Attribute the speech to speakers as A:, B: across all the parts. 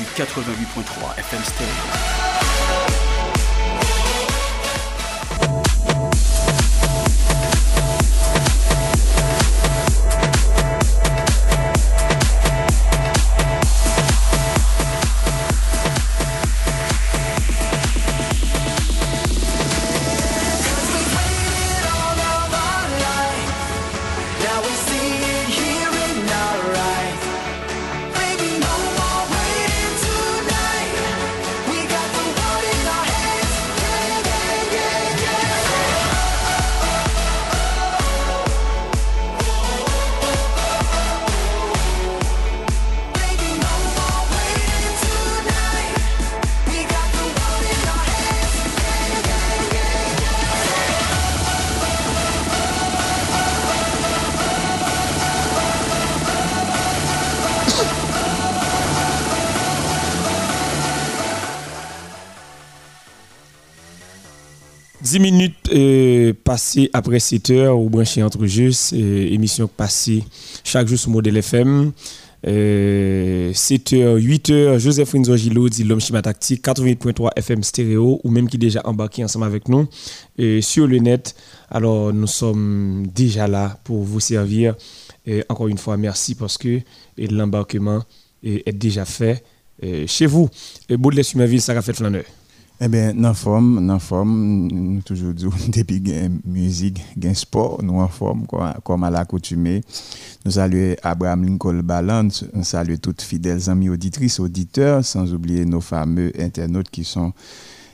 A: du 88.3 FM Stereo.
B: 10 minutes euh, passées après 7 heures au branché entre jeux, c'est émission passée chaque jour sur Modèle FM. 7h, 8h, Joseph Rinzo Gilo dit l'homme schéma tactique, 88.3 FM stéréo, ou même qui est déjà embarqué ensemble avec nous sur le net. Alors, nous sommes déjà là pour vous servir. Et encore une fois, merci parce que l'embarquement est déjà fait chez vous. Baudelaire sur ma ville, ça a fait flaneur.
C: Eh bien, dans forme, dans forme, nous toujours dit depuis la musique, le sport, nous en forme, comme à l'accoutumée. Nous saluons Abraham Lincoln Balance, nous saluons toutes fidèles amis auditrices, auditeurs, sans oublier nos fameux internautes qui sont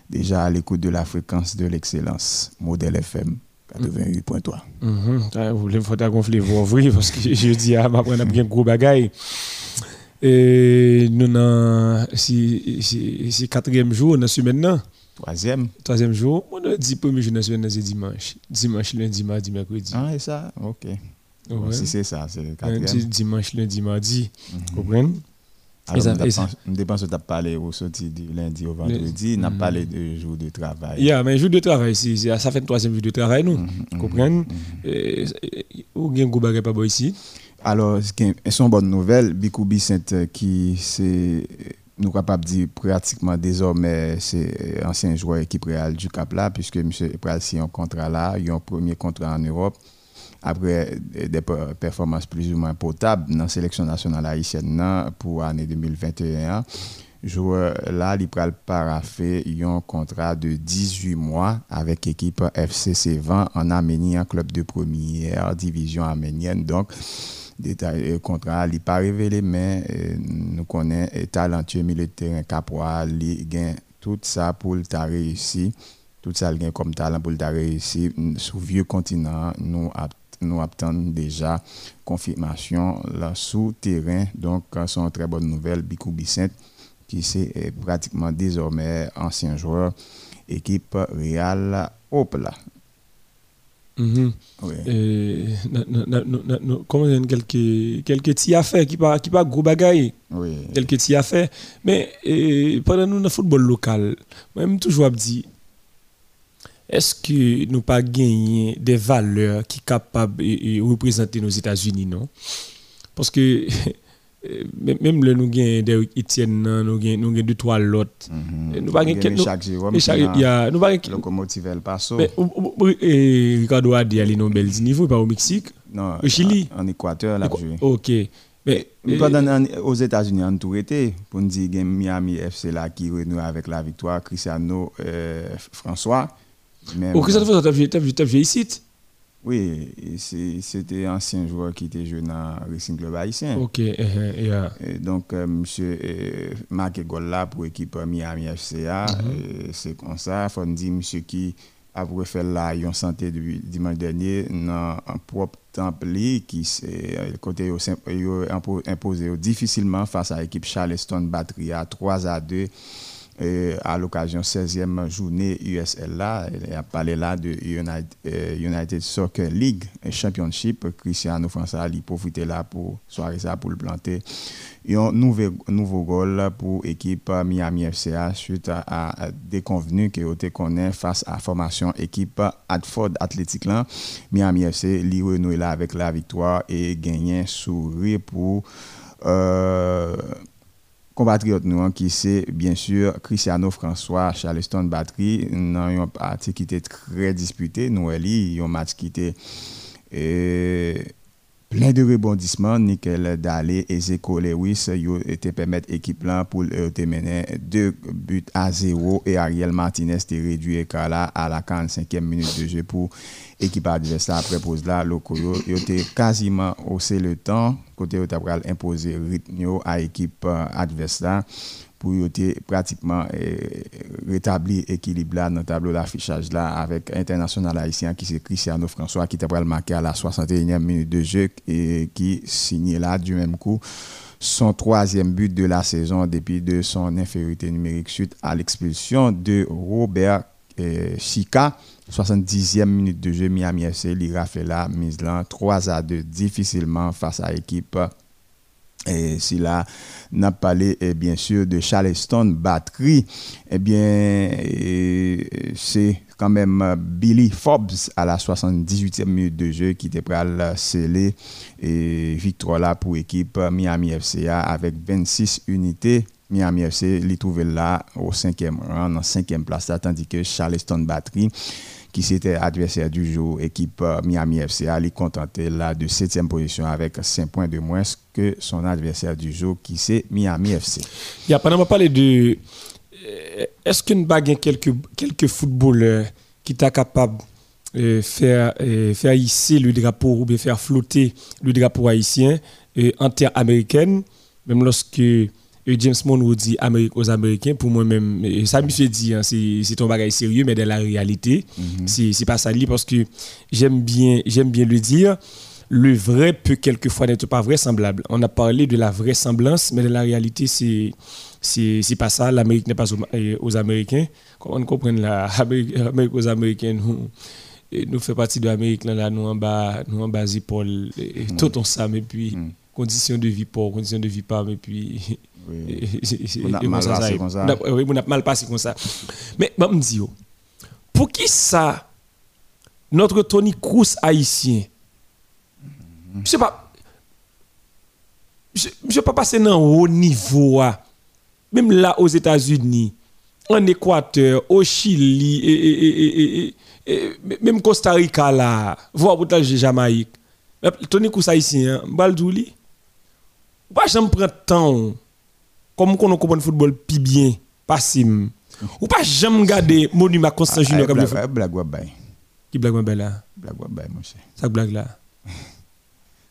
C: déjà à l'écoute de la fréquence de l'excellence, modèle FM. 88.3.
B: Mm Vous voulez me faire gonfler vos parce que je dis, ah, ma prendre un gros bagaille. Et nous avons, c'est quatrième jour, sommes maintenant.
C: Troisième.
B: Troisième jour. On a dit premier jour, nous c'est dimanche. Dimanche, lundi, mardi, mercredi.
C: Ah, c'est ça? Ok. Si c'est ça, c'est le quatrième.
B: Dimanche, lundi, mardi. Vous comprenez?
C: Alors, on dépend si tu as parlé au sorti du lundi au vendredi, on a parlé de jour de travail.
B: Oui, mais jour de travail, ça fait le troisième jour de travail, nous. Vous comprenez? Ou bien, vous ne pas ici?
C: Alors, c'est une bonne nouvelle. Bikoubi Saint, euh, qui c'est, nous capable de dire pratiquement désormais, c'est ancien joueur équipe réelle du Cap là, puisque M. Pral a un contrat là, il a un premier contrat en Europe. Après des performances plus ou moins potables dans la sélection nationale haïtienne pour l'année 2021 joueur là, il pral parafé un contrat de 18 mois avec l'équipe FCC 20 en Arménie, un club de première division arménienne. Donc, détail euh, contrat il pas révélé mais euh, nous connaît talentueux militaire caporal il gagne tout ça pour le réussi tout ça gagne comme talent pour le réussi sur vieux continent nous nous attendons déjà confirmation là sous terrain. Donc c'est une très bonne nouvelle Bikou Bicent qui c'est pratiquement désormais ancien joueur équipe Real Opla
B: Mm comment dire, quelques, quelques petits affaires qui pas qui pas gros bagaille.
C: Oui.
B: Quelques petits affaires. Mais pendant nous, dans le football local, moi-même toujours dit, est-ce que nous pas gagné des valeurs qui sont capables de représenter nos États-Unis, non? Parce que même le nous gagnons des Etienne nous gagnons nous gagnons deux trois l'autre
C: nous pas chaque jour chaque
B: il y a nous pas
C: locomotive El Paso
B: et Ricardo a dit aller non bel niveau pas au Mexique
C: non
B: au Chili
C: en Équateur là joué
B: OK
C: mais aux États-Unis en tout été pour nous dire Miami FC là qui renoue avec la victoire Cristiano euh, François
B: même Cristiano François tu as vu ici
C: oui, c'était un ancien joueur qui était joué dans Racing Club haïtien.
B: Ok, yeah.
C: et donc, euh, monsieur euh, Marc là pour l'équipe Miami FCA. Mm-hmm. C'est comme ça. Il faut dire monsieur qui après fait la yon santé depuis dimanche dernier dans un propre temple qui c'est côté yo, yo imposé difficilement face à l'équipe Charleston Battery à 3 à 2 à l'occasion 16e journée USL il a parlé là de United, United Soccer League Championship. Cristiano François a profité là pour soirée pour le planter. Un nouveau, nouveau goal pour l'équipe Miami FCA suite à, des convenus ont été connus face à la formation équipe Adford Athletic là. Miami FC li renoué là avec la victoire et gagné sourire pour euh, compatriote nous hein, qui c'est bien sûr Cristiano François Charleston Battery dans un parti qui était très disputé. Nous il un match qui était plein de rebondissements Nickel Dalé et Zeko Lewis ont été permettre l'équipe là pour te mener deux buts à zéro. Et Ariel Martinez était réduit là à la 45e minute de jeu pour équipe adversaire après pause là. Lokoyo il quasiment haussé le temps. Côté où imposer rythme à l'équipe euh, adversaire pour pratiquement euh, rétablir l'équilibre dans le tableau d'affichage là avec international haïtien qui c'est Cristiano François qui t'a marqué à la 61e minute de jeu et qui signait là du même coup son troisième but de la saison depuis de son infériorité numérique suite à l'expulsion de Robert euh, Chica 70e minute de jeu, Miami FC, l'Ira fait là, mise 3 à 2, difficilement face à l'équipe. Et si là, n'a parlé eh bien sûr de Charleston Battery, eh bien, c'est quand même Billy Forbes à la 78e minute de jeu qui était prêt à sceller et victoire là pour l'équipe Miami FCA avec 26 unités. Miami FC l'y trouvait là au cinquième rang, en cinquième place, tandis que Charleston Battery qui c'était adversaire du jour, équipe euh, Miami FC, a contenté là de septième position avec 5 points de moins que son adversaire du jour, qui c'est Miami FC.
B: Il y a parler de. Euh, est-ce qu'une bague quelques, quelques footballeurs qui sont capables de faire, faire hisser le drapeau ou bien faire flotter le drapeau haïtien en terre américaine, même lorsque et James Monroe dit Amérique aux Américains, pour moi-même, ça me fait dire, hein, c'est un bagage sérieux, mais dans la réalité, mhm. ce c'est pas ça parce que j'aime bien, bien le dire. Le vrai peut quelquefois n'être pas vraisemblable. On a parlé de la vraisemblance, mais dans la réalité, c'est c'est pas ça. L'Amérique n'est pas aux, Américains. Comment on comprend l'Amérique aux Américains, nous, nous fait partie de l'Amérique, là, nous en bas, nous en bas, mhm. tout on ça, mais puis, mhm. Conditions de vie pauvres, conditions de vie pas, mais puis,
C: on a mal passé comme ça.
B: Oui, on a mal passé comme ça. Mais, je me dis, pour qui ça, notre Tony Cruz haïtien, je sais pas, je ne sais pas passer dans haut niveau, même là aux États-Unis, en Équateur, au Chili, et, même Costa Rica là, voir pour Jamaïque. Tony Cruz haïtien, Baldouli, pas jamais prendre temps comme on comprend le football plus bien, pas sim. Ou pas jamais regarder Monument Constant ah, Junior comme le
C: football. Blague ou bail.
B: Qui blague ou bail là?
C: Blague ou bail, mon cher.
B: Ça blague là?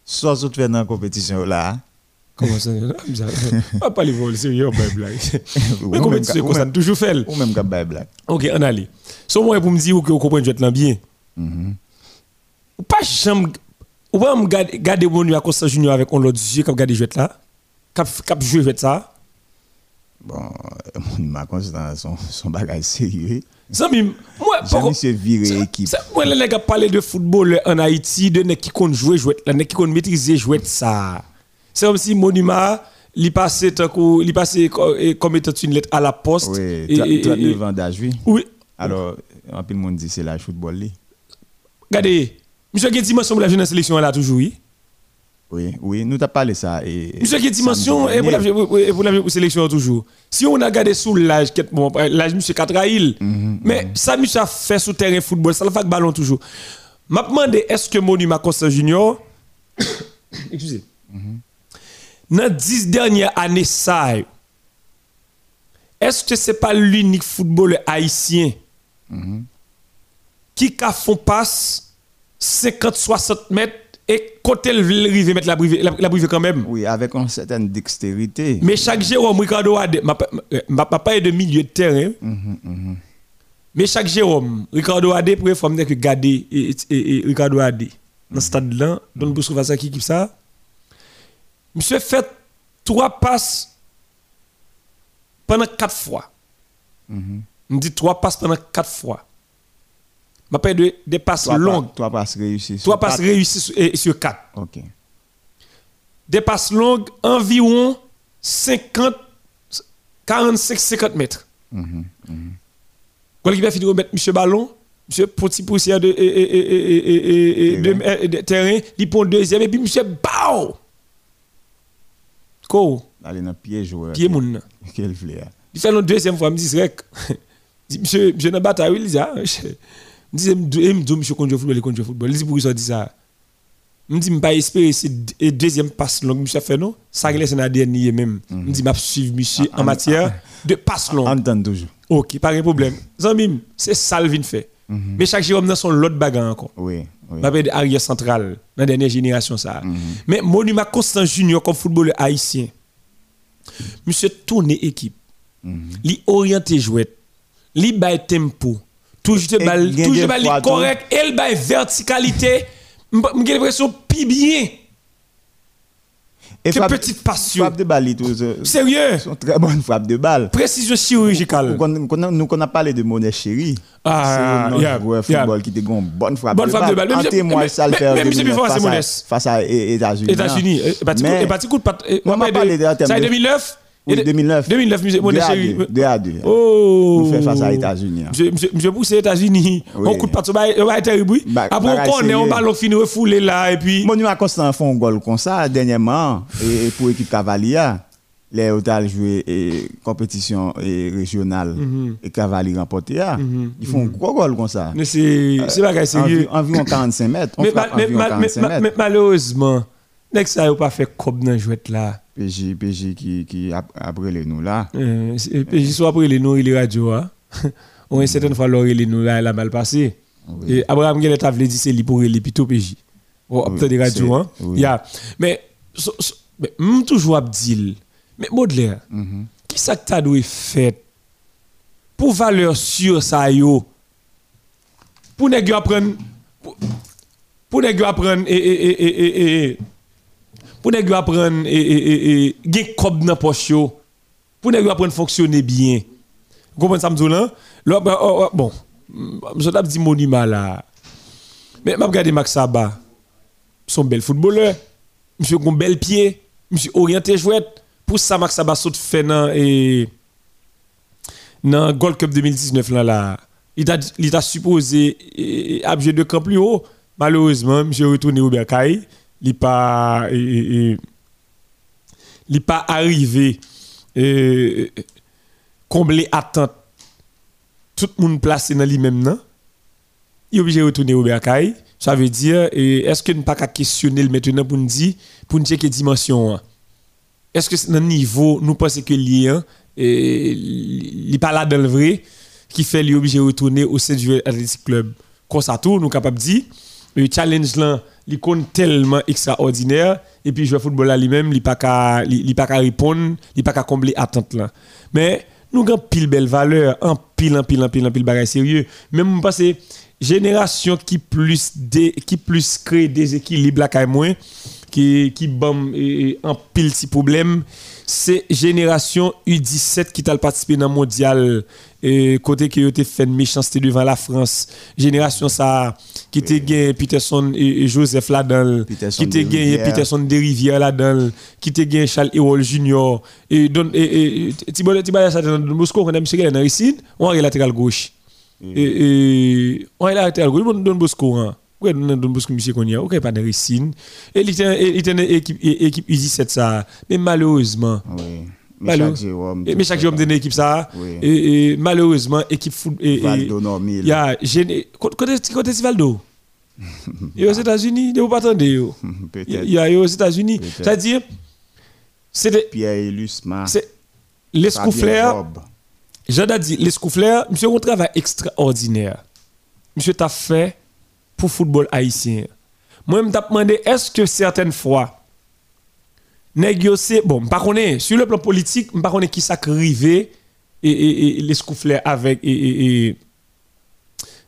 C: Soit tu fais dans la compétition là.
B: Comment ça? On pas les vols, sérieux, bail blague. Mais compétition, ça toujours fait?
C: Ou même comme blague.
B: Ok, on allait. So moi pour me dire que vous comprenez là bien. Mm-hmm. Ou pas jamais ou pas me garder Monument Constant Junior avec on l'autre yeux comme garder jouet là. Cap cap jouer jouet ça
C: bon, monument constant, son, son bagage sérieux.
B: Zami, moi,
C: Jamais se virer équipe.
B: Moi, les gars parler de football en Haïti, de ne qui compte jouer, jouer, de qui compte maîtriser, jouer ça. C'est comme si monument, il passait il passait comme étant une lettre à la poste.
C: Oui, et, 39 ans d'âge, oui.
B: Oui.
C: Alors, un peu le monde dit c'est la football.
B: Regardez, monsieur, quelle dimension de la jeunesse sélection là toujours, oui?
C: Oui, oui, nous t'as parlé ça. Et,
B: Monsieur, quelle dimension et vous l'avez sélection toujours Si on a gardé sous l'âge, bon, l'âge monsieur 4 mm mais ça, monsieur fait sous terrain football, ça le fait ballon toujours. M'a demandé est-ce que Monument Costa Junior, excusez, dans les 10 dernières années, ça, est-ce que ce n'est pas l'unique footballeur haïtien qui a fait passe 50-60 mètres et quand elle veut mettre la brivée, la, brivée quand même.
C: Oui, avec une certaine dextérité.
B: Mais chaque Jérôme Ricardo a m'a papa est de milieu de terrain. Mm Mais chaque Jérôme, Ricardo Adé, pour faut que garder et, Ricardo Adé dans ce stade-là, Don Bosco face à qui équipe ça. Monsieur fait trois passes pendant quatre fois. On dit trois passes pendant quatre fois. Je parle de des passes longues.
C: pas- Trois passes réussies. sur
B: Trois passes
C: quatre.
B: réussies sur, quatre.
C: Ok.
B: Des passes longues environ 50, 45-50 mètres.
C: Mhm.
B: Quand l'équipe a fini de remettre M. Ballon, M. Petit poussière de, de,
C: Terrain.
B: de il prend deuxième et puis M. Bao! Ko,
C: Aller dans pied joueur.
B: pied moun.
C: Quel flair.
B: Il fait une deuxième fois, il me dit, Rek. Il Monsieur, monsieur dans bataille, il dit, ah. Il il il me dit, monsieur, contre le football, il contre le football. Il dit, pour ça, dit ça. Il me dit, je ne pas espérer c'est et deuxième passe longue, monsieur fait non? Ça, il est dans la dernière même. Il me dit, je suivre monsieur
C: Ah,
B: en matière de passe longue.
C: Entend toujours.
B: Ok, pas de problème. Zambim, c'est ça le vin fait. Mais chaque Jérôme dans son l'autre bagarre encore.
C: Oui. oui.
B: Je parle arrière central dans la dernière génération ça. Mais Monument Constant Junior comme footballeur haïtien. Monsieur tourne équipe. Li orienté jouet. Li bay tempo. Toujours de
C: Et
B: balle,
C: des
B: de balle correct, elle bay verticalité. J'ai l'impression pi bien
C: Et
B: que
C: frappe-
B: petite passion.
C: Frappe de balle, et tout. euh,
B: Sérieux?
C: sont très bonnes frappes de balle.
B: Précision chirurgicale.
C: Nous, qu'on a- a parlé de Monet Chéri.
B: Ah,
C: c'est un joueur de football qui te une bonne frappe
B: Bonne
C: de
B: frappe
C: balle.
B: de balle.
C: En
B: monsieur-
C: témoin,
B: mais-
C: ça le
B: mais-
C: fait en
B: mais monsieur
C: 2009
B: Buffon, c'est
C: face à- États-Unis.
B: États-Unis.
C: hein.
B: Coup,
C: Mais-
B: eh, petit coup de
C: on
B: de-
C: parlé de- de-
B: 2009
C: Oui,
B: Et de-
C: 2009.
B: 2009, monsieur, mon
C: 2 à
B: chéri.
C: 2. 2 à 2.
B: Oh.
C: Nous fait face à États-Unis. hein.
B: Monsieur, pousse les États-Unis. On coup de patte, on va être terrible.
C: Bah,
B: Après, on connaît, on
C: sérieux.
B: ballon fini refoulé là, et puis.
C: Monument Constant font un goal comme ça dernièrement et, pour l'équipe Cavalier. Les Hôtels joué et compétition et régionale
B: Mhm.
C: et Cavalier remporté. ah. Ils font un gros goal comme ça.
B: Mais c'est c'est pas grave, sérieux.
C: Environ, environ 45 mètres. On
B: Mais,
C: frappe
B: ma- mais,
C: environ
B: ma- mais-
C: 45
B: ma-
C: mètres.
B: mais malheureusement, next ça, n'a pas fait comme dans le jouet là.
C: PJ, PJ qui, qui a, a brûlé nous là.
B: Euh, c'est- et puis, soit après les noms et les radios, hein. on a certaines fois, l'oreille les noms là, elle a mal passé.
C: Oui.
B: Et Abraham Guelet a voulu dire c'est lui pour les plutôt PJ. On a
C: Oui,
B: peut-être des radios,
C: c'est-
B: hein.
C: oui.
B: Yeah. Mais, so, so, mais, m'm toujours dire, mais Baudelaire, faire pour valeur sûre ça yo? Pour nèg yo apprendre, pour, pour nèg yo apprendre et, et, et, et, et, et pour nèg yo apprendre et et et kob dans poche yo. Pour nèg yo apprendre fonctionner bien. Vous comprenez ça là? Ben, oh, oh, bon, je t'a dit monument là. Mais m'a regardé Max Saba. Son bel footballeur. Monsieur gon bel pied, monsieur orienté jouette. Pour ça Max Saba saute fait dans et Gold Cup 2019 là. Il t'a supposé eh, eh, abject de camp plus haut. Malheureusement, monsieur retourné au Bercail, il pas eh, eh, eh, il pas arrivé eh, combler attente. Tout le monde placé dans lui-même il est obligé de retourner au Bercail. Ça veut dire est-ce que nous pas questionner maintenant pour nous dire pour nous dire quelle dimension hein? est-ce que c'est dans le niveau nous pensons que il n'est pas là dans le vrai qui fait lui obligé de retourner au sein du Athletic Club? Comme ça tout nous capable de dire le challenge là il compte tellement extraordinaire et puis joueur football lui-même il pas qu'à pas qu'à répondre il pas qu'à combler attente là mais nous avons pile belle valeur en pile en pile en pile en pile bagage sérieux. Même que génération qui plus dé, qui plus crée des équilibres qui qui et en pile petit problème c'est génération U17 qui t'a participé dans le mondial et côté qui a été fait une méchanceté devant la France génération ça qui était gagné Peterson et, et Joseph là-dedans
C: Peterson
B: qui
C: de
B: gagné
C: Rivière.
B: Peterson des Rivières là-dedans qui était gagné Charles Ewol Junior. Et don et et Thibaut Thibaut ça dans Moscou on a monsieur dans Racine on est latéral gauche. Et et on est latéral gauche on donne Bosco hein Ouais, on donne Bosco monsieur qu'on y a OK pas de Racine et il était une équipe équipe U17 ça mais malheureusement
C: Oui. Mais chaque
B: et- mais chaque jour, une équipe ça. Et, malheureusement, équipe foot. et-
C: Valdo Normil.
B: Il y a. géné- Côté côté c'est Valdo? Aux États-Unis, ils ne pas attendre. yo. Il y a aux États-Unis. C'est-à-dire, c'est
C: Pierre Elusma.
B: c'est les
C: Fabien
B: scouflères.
C: Job.
B: J'ai dit, monsieur, un travail extraordinaire. Monsieur, t'a fait pour football haïtien. Moi, je me demandé, est-ce que certaines fois, négocier, bon, je connais, sur le plan politique, je connais qui ça arrivé et, et, et les scouflères avec et, et, et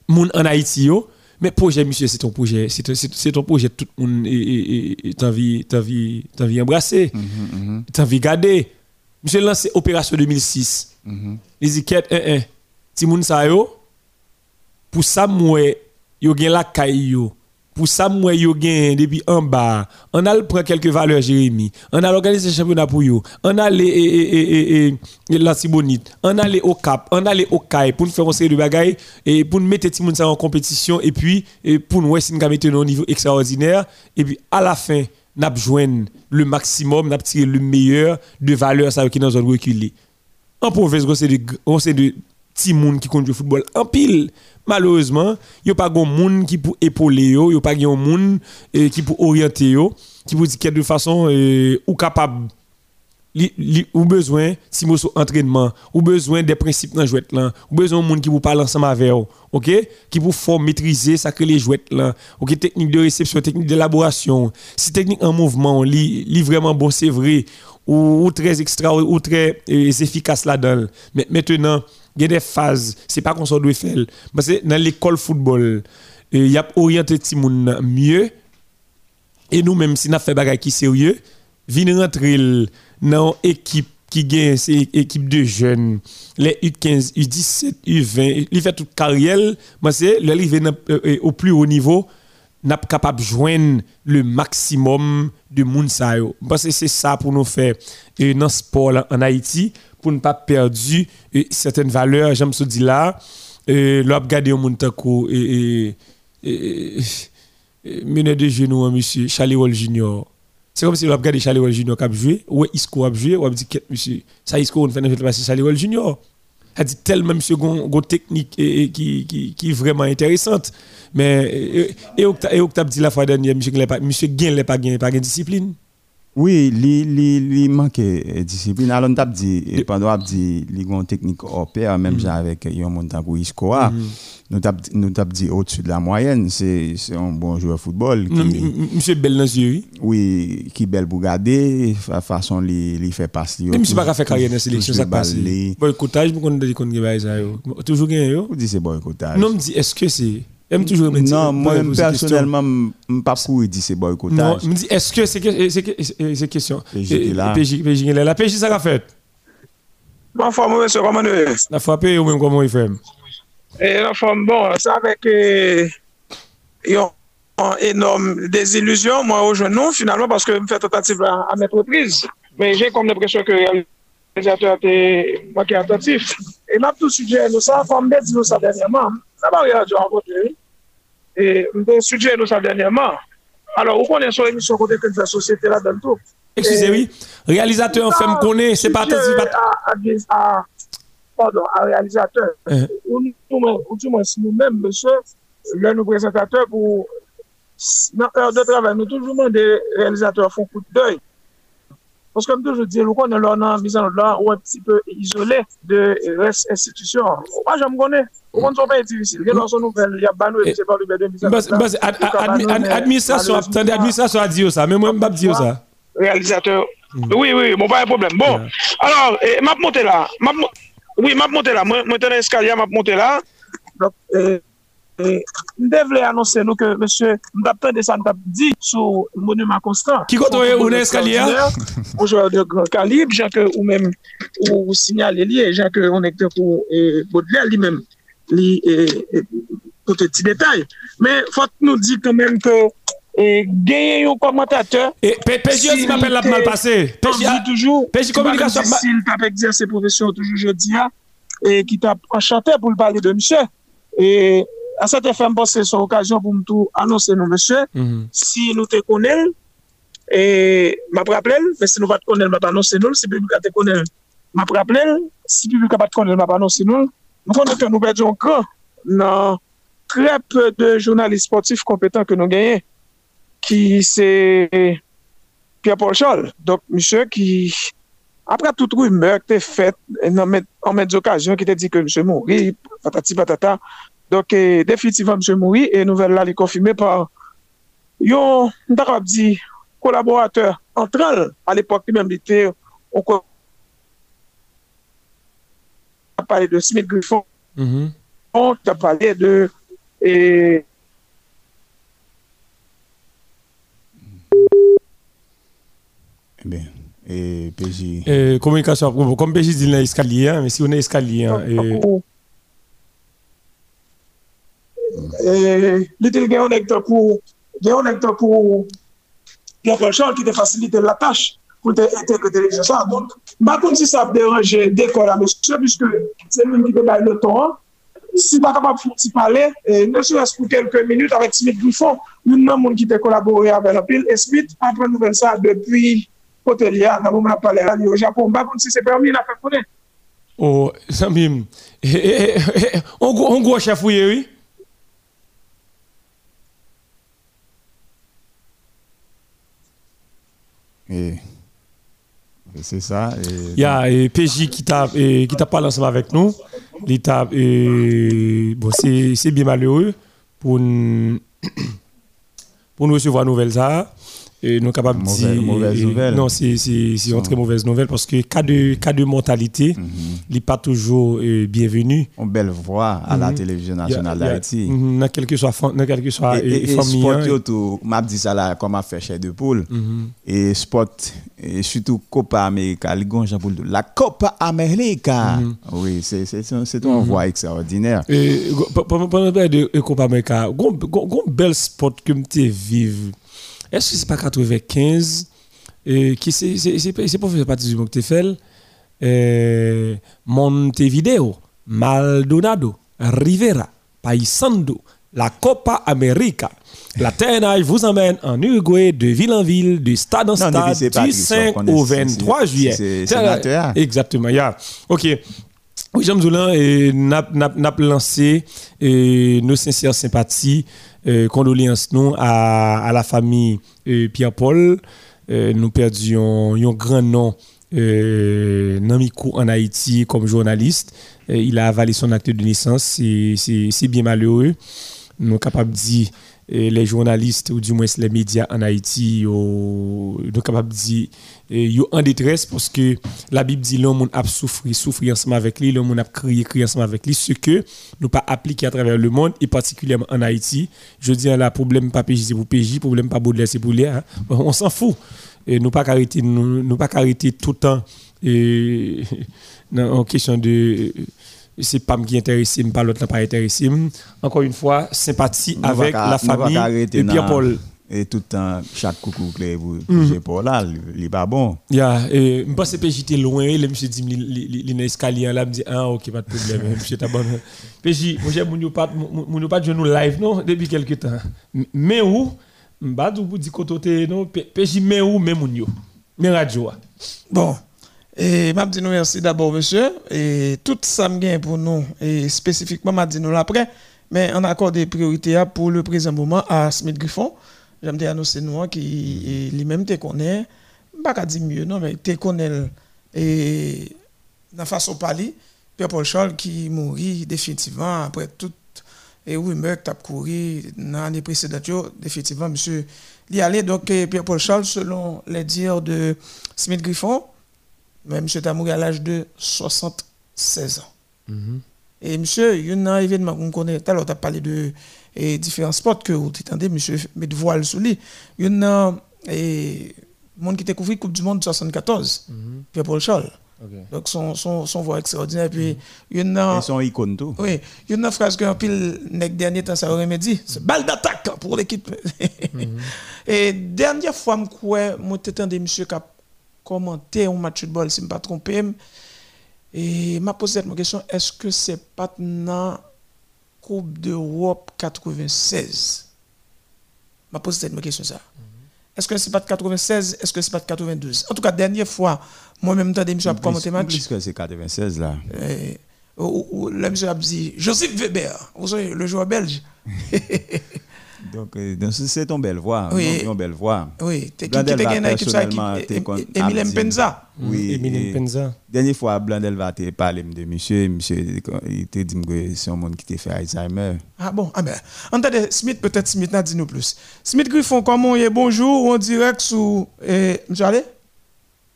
B: moun en Haïti yo, mais projet monsieur c'est ton projet, c'est ton projet tout le monde et t'as envie envie embrasser, t'as envie garder. Monsieur lancé opération 2006. Les équipes 1 1. Ti moun sa yo pour ça moi yo gen la caille yo. Pour ça moi yo gen depuis en bas on a prend quelques valeurs Jérémy. On a organisé championnat pour yo. On a les et, et, et, la Sibonite. On a les au Cap on a les au CAI pour nous faire une série de bagailles et pour nous mettre ça en compétition et puis pour nous essayer de mettre au niveau extraordinaire et puis à la fin n'a joindre le maximum n'a tiré le meilleur de valeurs ça qui dans zone reculée en province de c'est de petits monde qui conduit football en pile. Malheureusement, il n'y a pas de monde qui peut épauler, il n'y a pas de monde qui peut orienter, qui peut dire de façon ou capable ou besoin si vous entraînement ou besoin des principes dans jouet là ou besoin de monde qui vous parle ensemble avec vous OK? Qui vous faut maîtriser ça que les jouets là OK? Technique de réception technique d'élaboration si technique en mouvement li, vraiment bon c'est vrai ou, très extra ou, très efficace là-dedans. Mais maintenant il y a des phases, c'est pas qu'on s'en doit faire. Parce que dans l'école football, il y a orienté gens mieux. Et nous, même si nous fait des qui sérieux, venir rentrer dans l'équipe qui gagne, c'est équipe de jeunes, les U15, U17, U20, il fait toute carrière, c'est le au plus haut niveau, n'a pas capable de joindre le maximum de monde Parce que c'est ça pour nous faire dans le sport en Haïti ne pas perdre certaines valeurs, j'aime ce dit là, et au et et de genoux hein, monsieur Charlie Wall Junior. C'est comme si l'on regardé Charlie Wall Junior a joué, ou Isco a joué, ou a dit monsieur, ça Isco on fait passer Charlie Wall Junior. A dit tellement monsieur gon technique et, qui qui vraiment intéressante. Mais et et, et, dit la fois dernière monsieur monsieur gagne pas pas gagne discipline.
C: Oui, il manque de discipline. Alors, on a dit, pendant on dit, il y a une technique au pair, même mm. avec un montant pour Iscoa. Nous avons dit au-dessus de la moyenne, c'est un bon joueur de football.
B: Monsieur Belnazieux,
C: oui. Oui, qui est bel pour garder, de façon, il fait passer.
B: Mais monsieur pas fait carrière dans la sélection, ça passe. Boycottage, vous connaissez qu'on a Toujours gagné,
C: Vous dites c'est boycottage.
B: Non, me dit, est-ce que c'est
C: Mwen toujou mwen di. Non, mwen personelman mwen pa pou di
B: se boykotaj. Non, mwen di eske se kesyon. Peji la. Peji la. La peji sa ka fet.
D: Bon fòm mwen se koman e.
B: La fòm pe ou mwen koman e fèm.
D: E la fòm bon, sa avèk yon enom desiluzyon mwen ou jenon finalman paske mwen fè totative la mètroprise. Men jè kom depresyon ke yon comme l'impression que le réalisateur était manqué attentif. Et m'a tout nous ça comme dit nous ça dernièrement. Ça va rien à rencontrer. Et sujet nous ça dernièrement. Alors, où connaît sur l'émission côté que la société là dans le tout.
B: Excusez-moi, réalisateur fait me connaît, c'est pas
D: à, pardon, à réalisateur. Uh-huh. Ou du moins, si nous-mêmes, monsieur, le nous présentateurs pour dans l'heure de travail, nous toujours des réalisateurs font coup d'œil. Parce que comme toujours dit, nous l'on mise en là ou un petit peu isolé de reste institution. Moi, je me connais. Au monde, pas difficile. Il y a une nouvelle, il y a Banou et pas
B: le Administration, attendez, administration a dit ça, mais moi, je ne pas dire ça.
D: Réalisateur. Hmm. Oui, oui, bon, pas de problème. Bon, alors, m'a monté là. Oui, m'a monté là. Moi, je suis m'a monté là. Donc, je devais annoncer nous que monsieur Mbapé de Santa dit sur le monument constant.
B: Qui compte où escalier
D: Un joueur de grand calibre, j'ai que ou même ou signalé lié, j'ai que on est pour Baudelaire lui-même li des petits détails. Mais faut nous dire quand même que gagner un commentateur.
B: Et PJ aussi m'appelle la mal.
D: S'il t'a exercé profession toujours jeudi et qui t'a enchanté pour parler de A sa te fèm bo se son okajyon pou mtou anonsen nou mèche, mm -hmm. si nou te konel, e map rappel, mè se nou vat konel map anonsen nou, si publika te konel map rappel, si publika bat konel map anonsen nou, nou fon te nou bedyon kran nan tre peu de jounalist sportif kompetant ke nou genye, ki se Pierre-Paul Charles, donk mèche ki... apre tout rou mèk te fèt, an mèd zokajyon ki te di ke msè mouri, patati patata, Donc, eh, définitivement, monsieur mourit, et nouvelle là, il est confirmé par un, dit, collaborateur entre à l'époque, même, il était, on parlé de Smith Griffon. Mm -hmm. On a parlé de
E: Et
C: Eh bien, et PJ.
B: Et communication, comme PJ dit l'escalier, hein, mais si on est escalier. Hein, et...
E: E, li te gen yon ekte pou gen yon ekte pou gen kon chal ki te fasilite la tache pou te ete kote le jasa. Ah, Donk, bakon si sa deranje dekor a monsye, pwiske se moun ki te bay le ton, si baka pa pou ti pale, ne sou es pou kelke minute avek Smith Griffon, moun nan moun ki te kolabori avek apil, e Smith apre nouvel sa depi kote liya, nan moun ap pale la liyo Japon. Bakon si se permi la kakone.
B: Oh, Samim, on gwo chafouye, oui?
C: Et, c'est ça.
B: Il y a PJ qui t'a qui parlé avec nous. c'est bien malheureux pour nous, pour nous recevoir nouvelles ça et nous capables de dire
C: mauvaise nouvelle.
B: non c'est une très mauvaise nouvelle parce que cas de cas de mortalité il mhm. n'est pas toujours euh, bienvenu
C: une belle voix à la mhm. télévision nationale d'Haïti
B: mhm. dans quelque soit dans quelque soit
C: et, et, famille sport hein. tout m'a dit ça là comme a fait chez de poule et sport et surtout Copa América la Copa América oui c'est une voix extraordinaire
B: et pendant de Copa América gon bel sport que tu vive est-ce que c'est pas 95 euh, qui c'est c'est pour faire partie du Moctefel euh, Montevideo, Maldonado, Rivera, Paisando, la Copa América. La TNI vous emmène en Uruguay de ville en ville, de stade en stade, du 5 au 23 juillet.
C: C'est
B: Exactement, yeah. OK. Oui, Jean Zoulin, et n'a lancé nos sincères sympathies euh, condoléances nous à, la famille euh, Pierre-Paul. Euh, nous perdions un grand nom euh, en Haïti comme journaliste. il a avalé son acte de naissance. C'est bien malheureux. Nous sommes capables de dire les journalistes ou du moins les médias en Haïti sont capables de dire yo en détresse parce que la Bible dit l'homme a souffert souffrir ensemble avec lui l'homme a crié crié ensemble avec lui ce que nous pas appliqué à travers le monde et particulièrement en Haïti je dis là problème pas PJ c'est pour PJ problème pas Baudelaire c'est pour lui hein. on s'en fout nous pas arrêter nous, pas arrêter tout le temps en question de c'est pas qui intéresse, pas l'autre pas intéressé. Encore une fois, sympathie avec la famille et Pierre-Paul.
C: Et tout le temps, chaque coucou que vous mm. pour là, il n'est pas bon.
B: Yeah, et je pense que j'étais loin, le monsieur dit, il est escalier là, me dit, ah ok, pas de problème, monsieur t'as bon. PJ, moi j'aime mon pas, pas de nous live, non, depuis quelques temps. Mais où, m'bad ou vous dit côté, non, PJ, mais où, mais mon mais radio.
E: Bon. Et m'a dit nous merci d'abord monsieur. Et tout ça me pour nous. Et spécifiquement m'a dit nous après mais on accorde des priorités pour le présent moment à Smith Griffon. J'aime dire annoncer nous qui lui-même te connaît. Pas dire mieux non mais te connaît. Et dans façon parler Pierre Paul Charles qui mourit définitivement après tout et oui meurt t'a couru dans l'année précédente définitivement monsieur. Il y allait donc Pierre Paul Charles selon les dires de Smith Griffon mais monsieur Tamouri à l'âge de 76 ans. Mhm. Et monsieur, il y a un événement qu'on connaît. Tout à l'heure, tu as parlé de différents spots que vous entendez, monsieur met voile sous lui. Il y a un monde qui découvert la Coupe du Monde 74, mm Pierre-Paul Charles. Donc, son, son, son voix extraordinaire. Puis, il y a
C: Et son icône tout.
E: Oui, il y a une phrase qu'un pile, le dernier temps, ça aurait dit c'est balle d'attaque pour l'équipe. Mhm. Et dernière fois, je m'entendais monsieur qui commenter un match de football, si je ne me pas trompé. Et m'a posé cette question, est-ce que c'est pas dans Coupe d'Europe 96 m'a posé cette question ça. Est-ce que c'est pas de 96 Est-ce que c'est pas de 92 En tout cas, dernière fois, moi-même, j'ai monsieur a commenté match.
C: Plus que c'est 96 là.
E: Et, le monsieur a dit Joseph Weber, vous savez, le joueur belge.
C: Donc, euh, c'est ton belle voix. Oui. Ton belle voix.
E: Oui. Tu qui gagné équipe ça Emile Mpenza.
C: Oui. Emile Mpenza. Dernière fois, Blandel va te parler de monsieur. Monsieur, il te dit que c'est un monde qui t'a fait Alzheimer.
E: Ah bon? Ah ben, entendez, Smith, peut-être Smith n'a dit nous plus. Smith Griffon, comment est? Bonjour, en direct sous. Eh, monsieur Allé?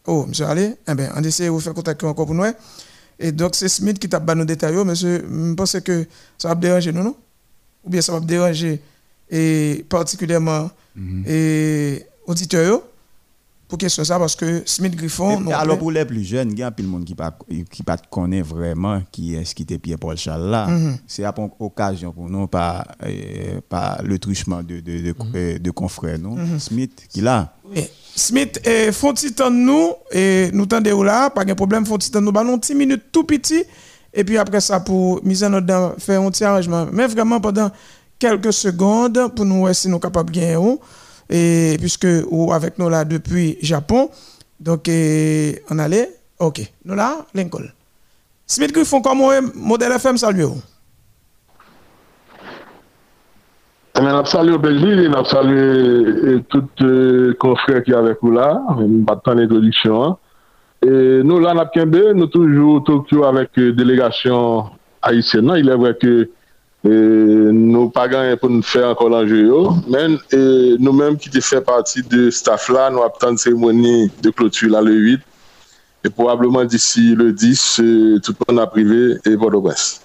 E: Oh, monsieur Allé? Eh bien, on essaie de vous faire contact encore pour nous. Et donc, c'est Smith qui t'a donné nos détails, monsieur. Je pense que ça va déranger nous, non? ou bien ça va déranger? Et particulièrement mm et auditeurs pour question ça parce que Smith Griffon
C: alors pour les plus jeunes il y a un monde qui pas qui pas connaît vraiment qui est ce qui était Pierre Paul Charles là. Mhm. c'est à occasion pour nous pas pas le truchement de de de, mhm. de confrères non? Mhm. Smith qui là?
E: Smith et font nous et nous tendez là pas de problème font nous. Ballon 10 minutes tout petit. Et puis après ça pour mise en ordre faire un petit arrangement. Mais vraiment pendant quelques secondes pour nous voir si nous sommes capables de gagner et puisque ou avec nous là depuis Japon. Donc, on allait, ok, nous là, Lincoln. Smith Griffon, comment est modèle FM, salut.
F: Eh salue au Belgique, je salue tous les confrères qui sont avec nous là, je l'introduction. Hein. Et nous là, nous toujours Tokyo avec délégation haïtienne. Il E, nou pa ganyen pou nou fè ankon lanje yo, men e, nou menm ki te fè pati de staff la, nou ap tan seremoni de klotu la le 8, e probableman disi le 10, tout moun aprive e bodo bwens.